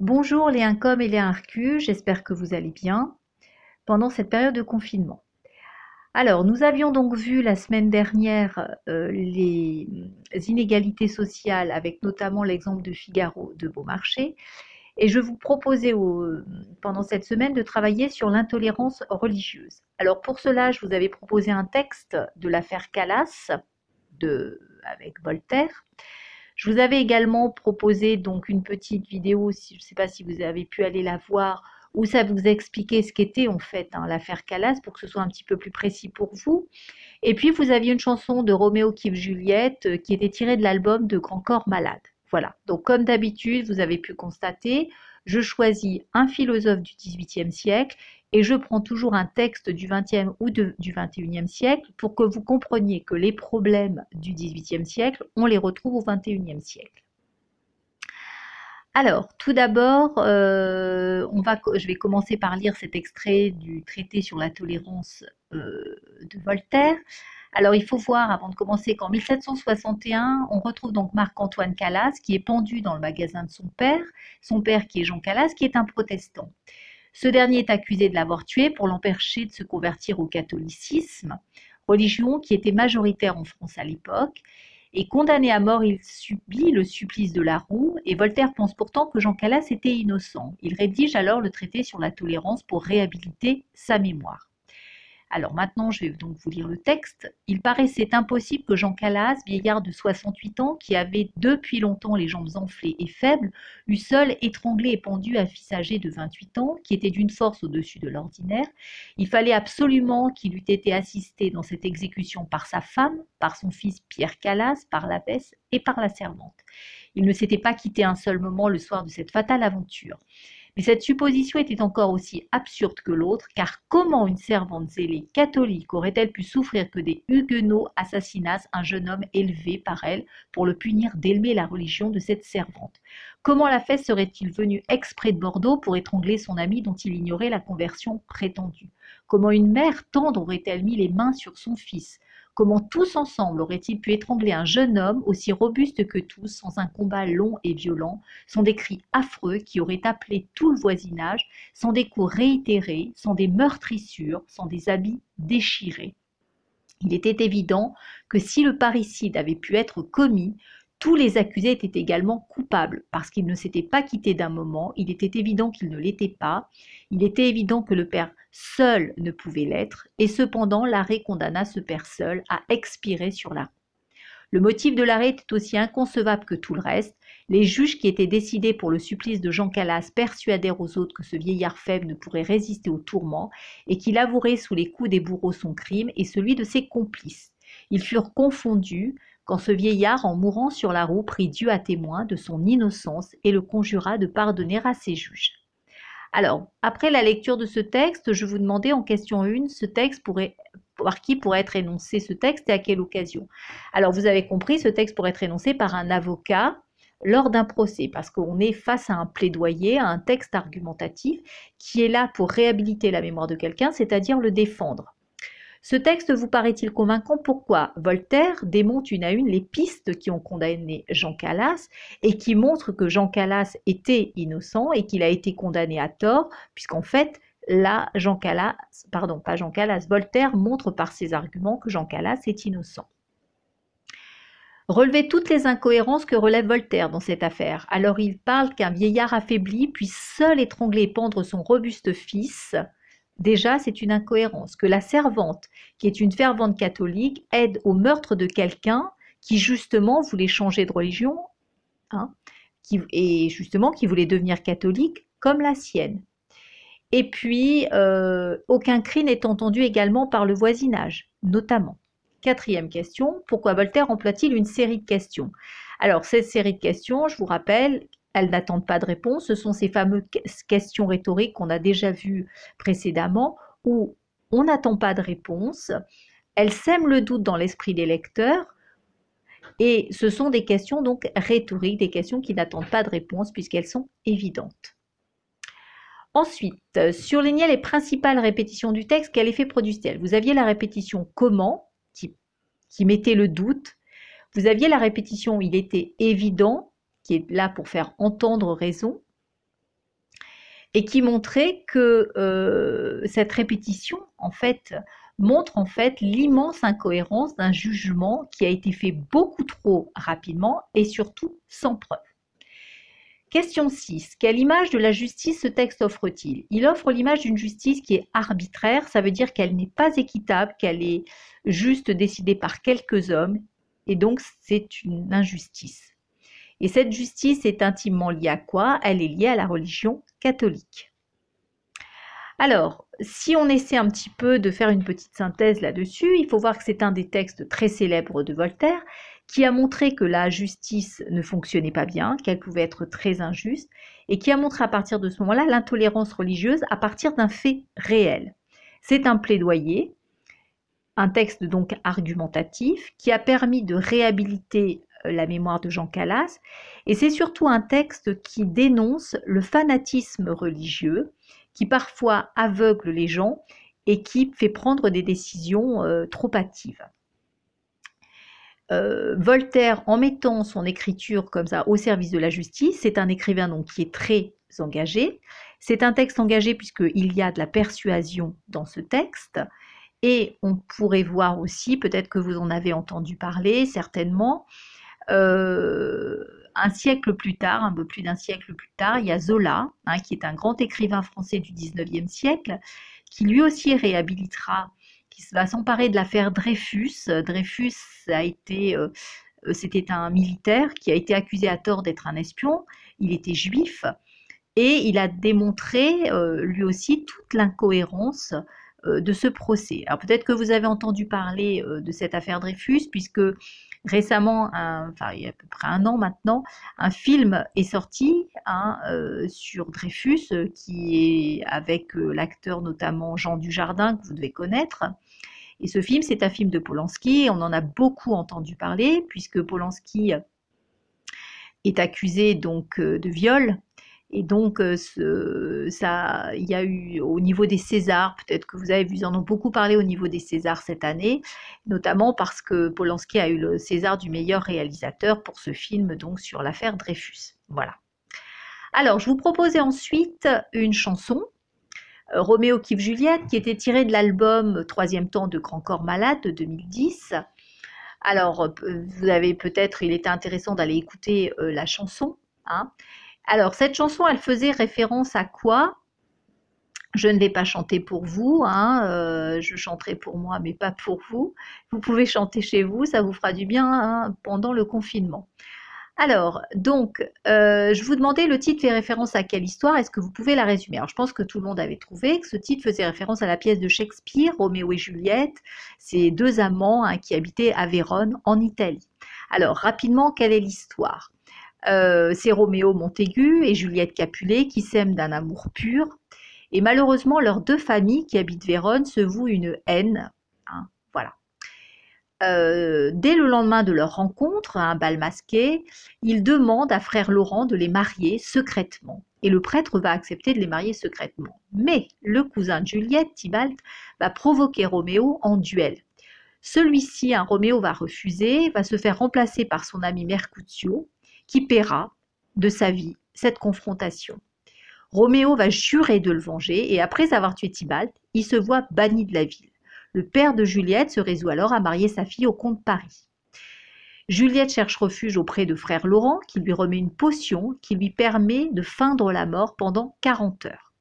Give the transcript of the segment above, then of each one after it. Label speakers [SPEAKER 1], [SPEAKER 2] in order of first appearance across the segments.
[SPEAKER 1] Bonjour les Incom et les Arcus, j'espère que vous allez bien pendant cette période de confinement. Alors, nous avions donc vu la semaine dernière euh, les inégalités sociales avec notamment l'exemple de Figaro de Beaumarchais. Et je vous proposais pendant cette semaine de travailler sur l'intolérance religieuse. Alors pour cela, je vous avais proposé un texte de l'affaire Calas avec Voltaire. Je vous avais également proposé donc une petite vidéo, je ne sais pas si vous avez pu aller la voir, où ça vous expliquait ce qu'était en fait hein, l'affaire Calas pour que ce soit un petit peu plus précis pour vous. Et puis vous aviez une chanson de Roméo qui Juliette euh, qui était tirée de l'album de Grand Corps Malade. Voilà, donc comme d'habitude, vous avez pu constater, je choisis un philosophe du XVIIIe siècle et je prends toujours un texte du XXe ou du XXIe siècle pour que vous compreniez que les problèmes du XVIIIe siècle, on les retrouve au XXIe siècle. Alors, tout d'abord, euh, je vais commencer par lire cet extrait du traité sur la tolérance euh, de Voltaire. Alors, il faut voir, avant de commencer, qu'en 1761, on retrouve donc Marc-Antoine Calas, qui est pendu dans le magasin de son père, son père qui est Jean Calas, qui est un protestant. Ce dernier est accusé de l'avoir tué pour l'empêcher de se convertir au catholicisme, religion qui était majoritaire en France à l'époque. Et condamné à mort, il subit le supplice de la roue, et Voltaire pense pourtant que Jean Calas était innocent. Il rédige alors le traité sur la tolérance pour réhabiliter sa mémoire. Alors maintenant, je vais donc vous lire le texte. Il paraissait impossible que Jean Calas, vieillard de 68 ans, qui avait depuis longtemps les jambes enflées et faibles, eût seul étranglé et pendu un fils âgé de 28 ans, qui était d'une force au-dessus de l'ordinaire. Il fallait absolument qu'il eût été assisté dans cette exécution par sa femme, par son fils Pierre Calas, par l'abbesse et par la servante. Il ne s'était pas quitté un seul moment le soir de cette fatale aventure. Mais cette supposition était encore aussi absurde que l'autre, car comment une servante zélée catholique aurait-elle pu souffrir que des huguenots assassinassent un jeune homme élevé par elle pour le punir d'aimer la religion de cette servante? Comment la fête serait-il venu exprès de Bordeaux pour étrangler son ami dont il ignorait la conversion prétendue? Comment une mère tendre aurait-elle mis les mains sur son fils? Comment tous ensemble auraient-ils pu étrangler un jeune homme aussi robuste que tous sans un combat long et violent, sans des cris affreux qui auraient appelé tout le voisinage, sans des coups réitérés, sans des meurtrissures, sans des habits déchirés? Il était évident que si le parricide avait pu être commis, tous les accusés étaient également coupables. Parce qu'ils ne s'étaient pas quittés d'un moment, il était évident qu'ils ne l'étaient pas, il était évident que le père seul ne pouvait l'être, et cependant l'arrêt condamna ce père seul à expirer sur la Le motif de l'arrêt était aussi inconcevable que tout le reste. Les juges qui étaient décidés pour le supplice de Jean Calas persuadèrent aux autres que ce vieillard faible ne pourrait résister au tourment et qu'il avouerait sous les coups des bourreaux son crime et celui de ses complices. Ils furent confondus, quand ce vieillard, en mourant sur la roue, prit Dieu à témoin de son innocence et le conjura de pardonner à ses juges. Alors, après la lecture de ce texte, je vous demandais en question 1, ce texte pourrait, par qui pourrait être énoncé ce texte et à quelle occasion? Alors, vous avez compris, ce texte pourrait être énoncé par un avocat lors d'un procès, parce qu'on est face à un plaidoyer, à un texte argumentatif qui est là pour réhabiliter la mémoire de quelqu'un, c'est-à-dire le défendre. Ce texte vous paraît-il convaincant? Pourquoi? Voltaire démonte une à une les pistes qui ont condamné Jean Calas et qui montrent que Jean Calas était innocent et qu'il a été condamné à tort, puisqu'en fait, là, Jean Calas, pardon, pas Jean Calas, Voltaire montre par ses arguments que Jean Calas est innocent. Relevez toutes les incohérences que relève Voltaire dans cette affaire. Alors il parle qu'un vieillard affaibli puisse seul étrangler et pendre son robuste fils, Déjà, c'est une incohérence. Que la servante, qui est une fervente catholique, aide au meurtre de quelqu'un qui justement voulait changer de religion, hein, et justement qui voulait devenir catholique comme la sienne. Et puis, euh, aucun cri n'est entendu également par le voisinage, notamment. Quatrième question, pourquoi Voltaire emploie-t-il une série de questions? Alors, cette série de questions, je vous rappelle, elles n'attendent pas de réponse. Ce sont ces fameuses questions rhétoriques qu'on a déjà vues précédemment où on n'attend pas de réponse. Elles sèment le doute dans l'esprit des lecteurs. Et ce sont des questions donc rhétoriques, des questions qui n'attendent pas de réponse puisqu'elles sont évidentes. Ensuite, surlignez les principales répétitions du texte. Quel effet produisent-elles? Vous aviez la répétition comment, qui, qui mettait le doute. Vous aviez la répétition il était évident, qui est là pour faire entendre raison. et qui montrait que euh, cette répétition, en fait, montre en fait l'immense incohérence d'un jugement qui a été fait beaucoup trop rapidement et surtout sans preuve. Question 6. Quelle image de la justice ce texte offre-t-il? Il offre l'image d'une justice qui est arbitraire, ça veut dire qu'elle n'est pas équitable, qu'elle est juste décidée par quelques hommes, et donc c'est une injustice. Et cette justice est intimement liée à quoi? Elle est liée à la religion catholique. Alors, si on essaie un petit peu de faire une petite synthèse là-dessus, il faut voir que c'est un des textes très célèbres de Voltaire qui a montré que la justice ne fonctionnait pas bien, qu'elle pouvait être très injuste, et qui a montré à partir de ce moment-là l'intolérance religieuse à partir d'un fait réel. C'est un plaidoyer, un texte donc argumentatif, qui a permis de réhabiliter la mémoire de Jean Calas, et c'est surtout un texte qui dénonce le fanatisme religieux, qui parfois aveugle les gens et qui fait prendre des décisions euh, trop hâtives. Euh, Voltaire, en mettant son écriture comme ça au service de la justice, c'est un écrivain donc qui est très engagé. C'est un texte engagé puisqu'il y a de la persuasion dans ce texte. Et on pourrait voir aussi, peut-être que vous en avez entendu parler, certainement, euh, un siècle plus tard, un peu plus d'un siècle plus tard, il y a Zola, hein, qui est un grand écrivain français du 19e siècle, qui lui aussi réhabilitera, qui va s'emparer de l'affaire Dreyfus. Dreyfus a été, euh, c'était un militaire qui a été accusé à tort d'être un espion. Il était juif et il a démontré euh, lui aussi toute l'incohérence de ce procès. Alors peut-être que vous avez entendu parler de cette affaire Dreyfus, puisque récemment, enfin il y a à peu près un an maintenant, un film est sorti hein, euh, sur Dreyfus, euh, qui est avec euh, l'acteur notamment Jean Dujardin, que vous devez connaître. Et ce film, c'est un film de Polanski, on en a beaucoup entendu parler, puisque Polanski est accusé donc de viol et donc, euh, ça, il y a eu au niveau des Césars, peut-être que vous avez vu, en ont beaucoup parlé au niveau des Césars cette année, notamment parce que Polanski a eu le César du meilleur réalisateur pour ce film, donc sur l'affaire Dreyfus. Voilà. Alors, je vous proposais ensuite une chanson, euh, Roméo kiffe Juliette, qui était tirée de l'album Troisième temps de Grand Corps Malade de 2010. Alors, euh, vous avez peut-être, il était intéressant d'aller écouter la chanson. Hein. Alors, cette chanson, elle faisait référence à quoi? Je ne vais pas chanter pour vous, hein, euh, je chanterai pour moi, mais pas pour vous. Vous pouvez chanter chez vous, ça vous fera du bien hein, pendant le confinement. Alors, donc, euh, je vous demandais, le titre fait référence à quelle histoire? Est-ce que vous pouvez la résumer? Alors, je pense que tout le monde avait trouvé que ce titre faisait référence à la pièce de Shakespeare, Roméo et Juliette, ces deux amants hein, qui habitaient à Vérone, en Italie. Alors, rapidement, quelle est l'histoire? Euh, c'est Roméo Montaigu et Juliette Capulet qui s'aiment d'un amour pur. Et malheureusement, leurs deux familles qui habitent Vérone se vouent une haine. Hein, voilà. Euh, dès le lendemain de leur rencontre, un bal masqué, ils demandent à frère Laurent de les marier secrètement. Et le prêtre va accepter de les marier secrètement. Mais le cousin de Juliette, Tybalt, va provoquer Roméo en duel. Celui-ci, un Roméo va refuser, va se faire remplacer par son ami Mercutio, qui paiera de sa vie cette confrontation. Roméo va jurer de le venger et après avoir tué Tybalt, il se voit banni de la ville. Le père de Juliette se résout alors à marier sa fille au comte Paris. Juliette cherche refuge auprès de frère Laurent qui lui remet une potion qui lui permet de feindre la mort pendant 40 heures.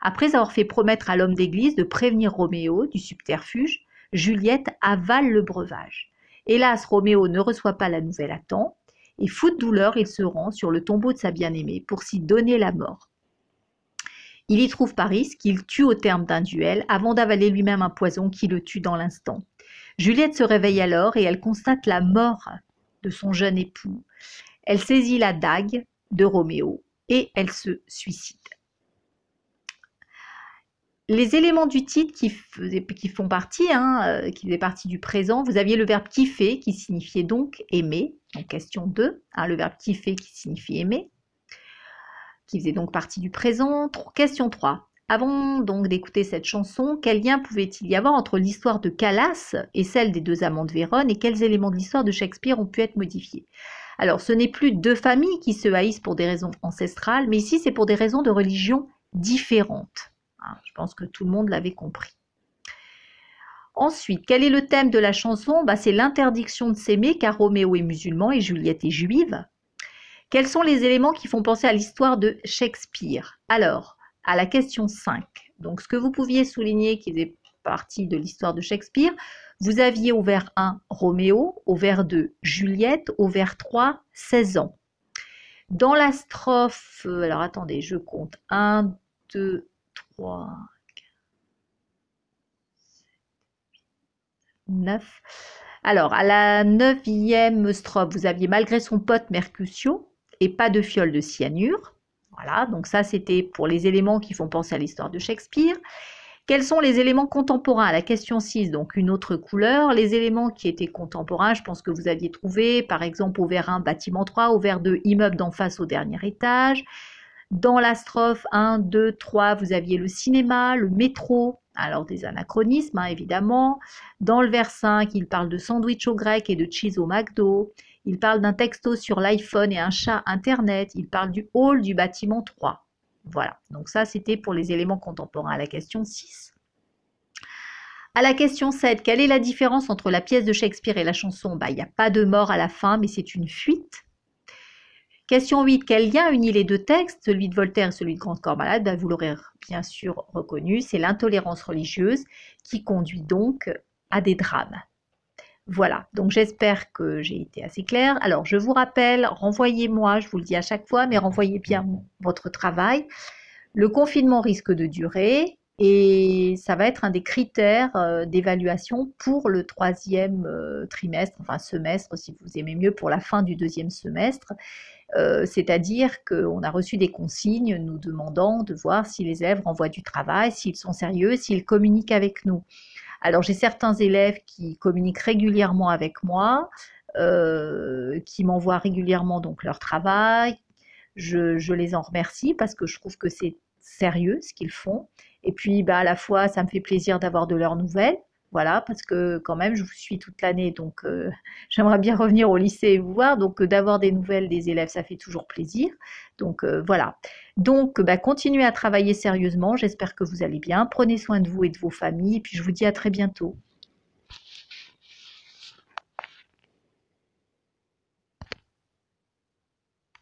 [SPEAKER 1] Après avoir fait promettre à l'homme d'église de prévenir Roméo du subterfuge, Juliette avale le breuvage. Hélas, Roméo ne reçoit pas la nouvelle à temps et fou de douleur, il se rend sur le tombeau de sa bien-aimée pour s'y donner la mort. Il y trouve Paris, qu'il tue au terme d'un duel, avant d'avaler lui-même un poison qui le tue dans l'instant. Juliette se réveille alors et elle constate la mort de son jeune époux. Elle saisit la dague de Roméo et elle se suicide les éléments du titre qui, font partie, hein, euh, qui faisaient partie du présent, vous aviez le verbe kiffer qui signifiait donc aimer, donc question 2, hein, le verbe kiffer qui signifie aimer, qui faisait donc partie du présent. Question 3. Avant donc d'écouter cette chanson, quel lien pouvait-il y avoir entre l'histoire de Calas et celle des deux amants de Vérone et quels éléments de l'histoire de Shakespeare ont pu être modifiés? Alors ce n'est plus deux familles qui se haïssent pour des raisons ancestrales, mais ici c'est pour des raisons de religion différentes. Hein, je pense que tout le monde l'avait compris. Ensuite, quel est le thème de la chanson? Bah, C'est l'interdiction de s'aimer car Roméo est musulman et Juliette est juive. Quels sont les éléments qui font penser à l'histoire de Shakespeare? Alors, à la question 5. Donc, ce que vous pouviez souligner qui faisait partie de l'histoire de Shakespeare, vous aviez au vers 1 Roméo, au vers 2 Juliette, au vers 3 16 ans. Dans la strophe, euh, alors attendez, je compte 1, 2, 3, 9. Alors, à la neuvième strophe, vous aviez malgré son pote Mercutio et pas de fiole de cyanure. Voilà, donc ça c'était pour les éléments qui font penser à l'histoire de Shakespeare. Quels sont les éléments contemporains? La question 6, donc une autre couleur. Les éléments qui étaient contemporains, je pense que vous aviez trouvé, par exemple, au vers 1, bâtiment 3, au vers 2, immeuble d'en face au dernier étage. Dans la strophe 1, 2, 3, vous aviez le cinéma, le métro, alors des anachronismes hein, évidemment. Dans le vers 5, il parle de sandwich au grec et de cheese au McDo. Il parle d'un texto sur l'iPhone et un chat Internet. Il parle du hall du bâtiment 3. Voilà, donc ça c'était pour les éléments contemporains à la question 6. À la question 7, quelle est la différence entre la pièce de Shakespeare et la chanson? Bah, Il n'y a pas de mort à la fin, mais c'est une fuite. Question 8. Quel lien unit les deux textes, celui de Voltaire et celui de Grand Corps Malade? Ben, Vous l'aurez bien sûr reconnu, c'est l'intolérance religieuse qui conduit donc à des drames. Voilà, donc j'espère que j'ai été assez claire. Alors je vous rappelle, renvoyez-moi, je vous le dis à chaque fois, mais renvoyez bien votre travail. Le confinement risque de durer et ça va être un des critères euh, d'évaluation pour le troisième euh, trimestre, enfin semestre si vous aimez mieux, pour la fin du deuxième semestre. Euh, c'est-à-dire qu'on a reçu des consignes nous demandant de voir si les élèves renvoient du travail, s'ils sont sérieux, s'ils communiquent avec nous. Alors j'ai certains élèves qui communiquent régulièrement avec moi, qui m'envoient régulièrement donc leur travail. Je, les en remercie parce que je trouve que c'est sérieux ce qu'ils font. Et puis bah, à la fois ça me fait plaisir d'avoir de leurs nouvelles. Voilà, parce que quand même, je vous suis toute l'année, donc euh, j'aimerais bien revenir au lycée et vous voir. Donc, euh, d'avoir des nouvelles des élèves, ça fait toujours plaisir. Donc, euh, voilà. Donc, bah, continuez à travailler sérieusement. J'espère que vous allez bien. Prenez soin de vous et de vos familles. Et puis, je vous dis à très bientôt.